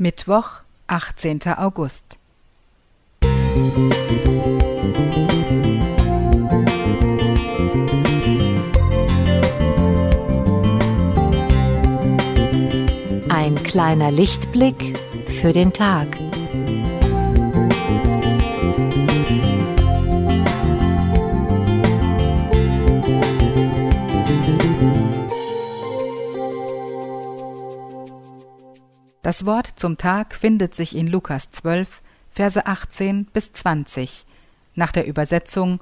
Mittwoch, 18. August. Ein kleiner Lichtblick für den Tag. Das Wort zum Tag findet sich in Lukas 12, Verse 18 bis 20, nach der Übersetzung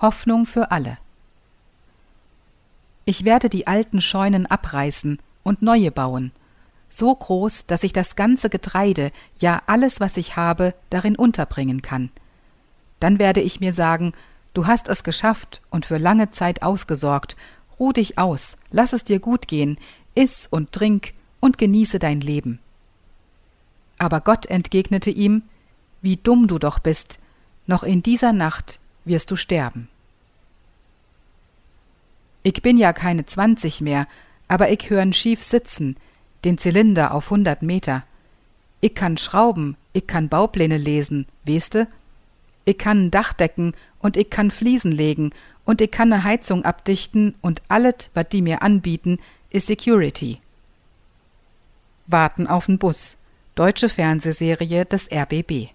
Hoffnung für alle. Ich werde die alten Scheunen abreißen und neue bauen, so groß, dass ich das ganze Getreide, ja alles, was ich habe, darin unterbringen kann. Dann werde ich mir sagen, du hast es geschafft und für lange Zeit ausgesorgt, ruh dich aus, lass es dir gut gehen, iss und trink und genieße dein Leben. Aber Gott entgegnete ihm, Wie dumm du doch bist, noch in dieser Nacht wirst du sterben. Ich bin ja keine zwanzig mehr, aber ich hör'n schief sitzen, den Zylinder auf hundert Meter. Ich kann schrauben, ich kann Baupläne lesen, weißte? Ich kann Dach decken und ich kann Fliesen legen und ich kann ne Heizung abdichten und alles, was die mir anbieten, ist Security. Warten auf'n Bus deutsche Fernsehserie des RBB.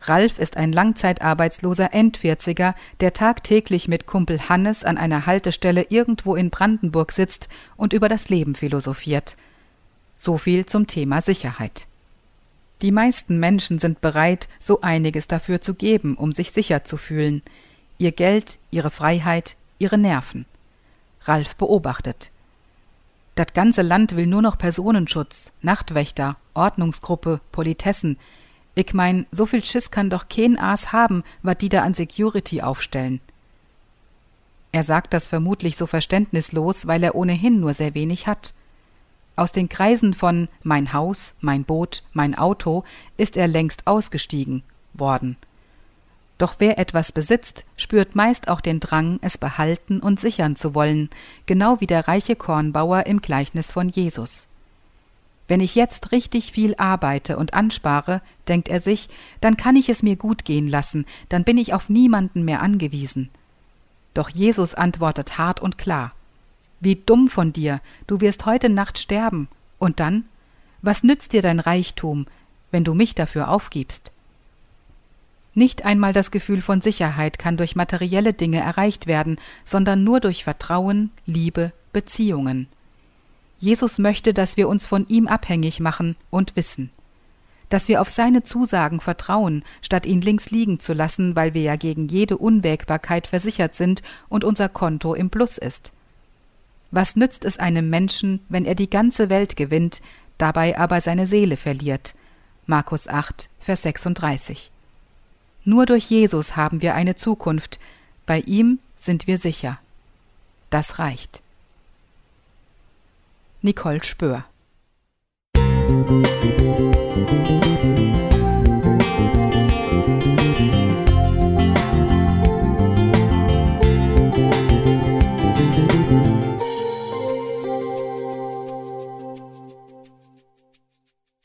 Ralf ist ein langzeitarbeitsloser Endvierziger, der tagtäglich mit Kumpel Hannes an einer Haltestelle irgendwo in Brandenburg sitzt und über das Leben philosophiert. So viel zum Thema Sicherheit. Die meisten Menschen sind bereit, so einiges dafür zu geben, um sich sicher zu fühlen. Ihr Geld, ihre Freiheit, ihre Nerven. Ralf beobachtet. Das ganze Land will nur noch Personenschutz, Nachtwächter, Ordnungsgruppe, Politessen. Ich mein, so viel Schiss kann doch kein Aas haben, wat die da an Security aufstellen. Er sagt das vermutlich so verständnislos, weil er ohnehin nur sehr wenig hat. Aus den Kreisen von mein Haus, mein Boot, mein Auto ist er längst ausgestiegen worden. Doch wer etwas besitzt, spürt meist auch den Drang, es behalten und sichern zu wollen, genau wie der reiche Kornbauer im Gleichnis von Jesus. Wenn ich jetzt richtig viel arbeite und anspare, denkt er sich, dann kann ich es mir gut gehen lassen, dann bin ich auf niemanden mehr angewiesen. Doch Jesus antwortet hart und klar. Wie dumm von dir, du wirst heute Nacht sterben. Und dann? Was nützt dir dein Reichtum, wenn du mich dafür aufgibst? Nicht einmal das Gefühl von Sicherheit kann durch materielle Dinge erreicht werden, sondern nur durch Vertrauen, Liebe, Beziehungen. Jesus möchte, dass wir uns von ihm abhängig machen und wissen. Dass wir auf seine Zusagen vertrauen, statt ihn links liegen zu lassen, weil wir ja gegen jede Unwägbarkeit versichert sind und unser Konto im Plus ist. Was nützt es einem Menschen, wenn er die ganze Welt gewinnt, dabei aber seine Seele verliert? Markus 8, Vers 36. Nur durch Jesus haben wir eine Zukunft, bei ihm sind wir sicher. Das reicht. Nicole Spör Musik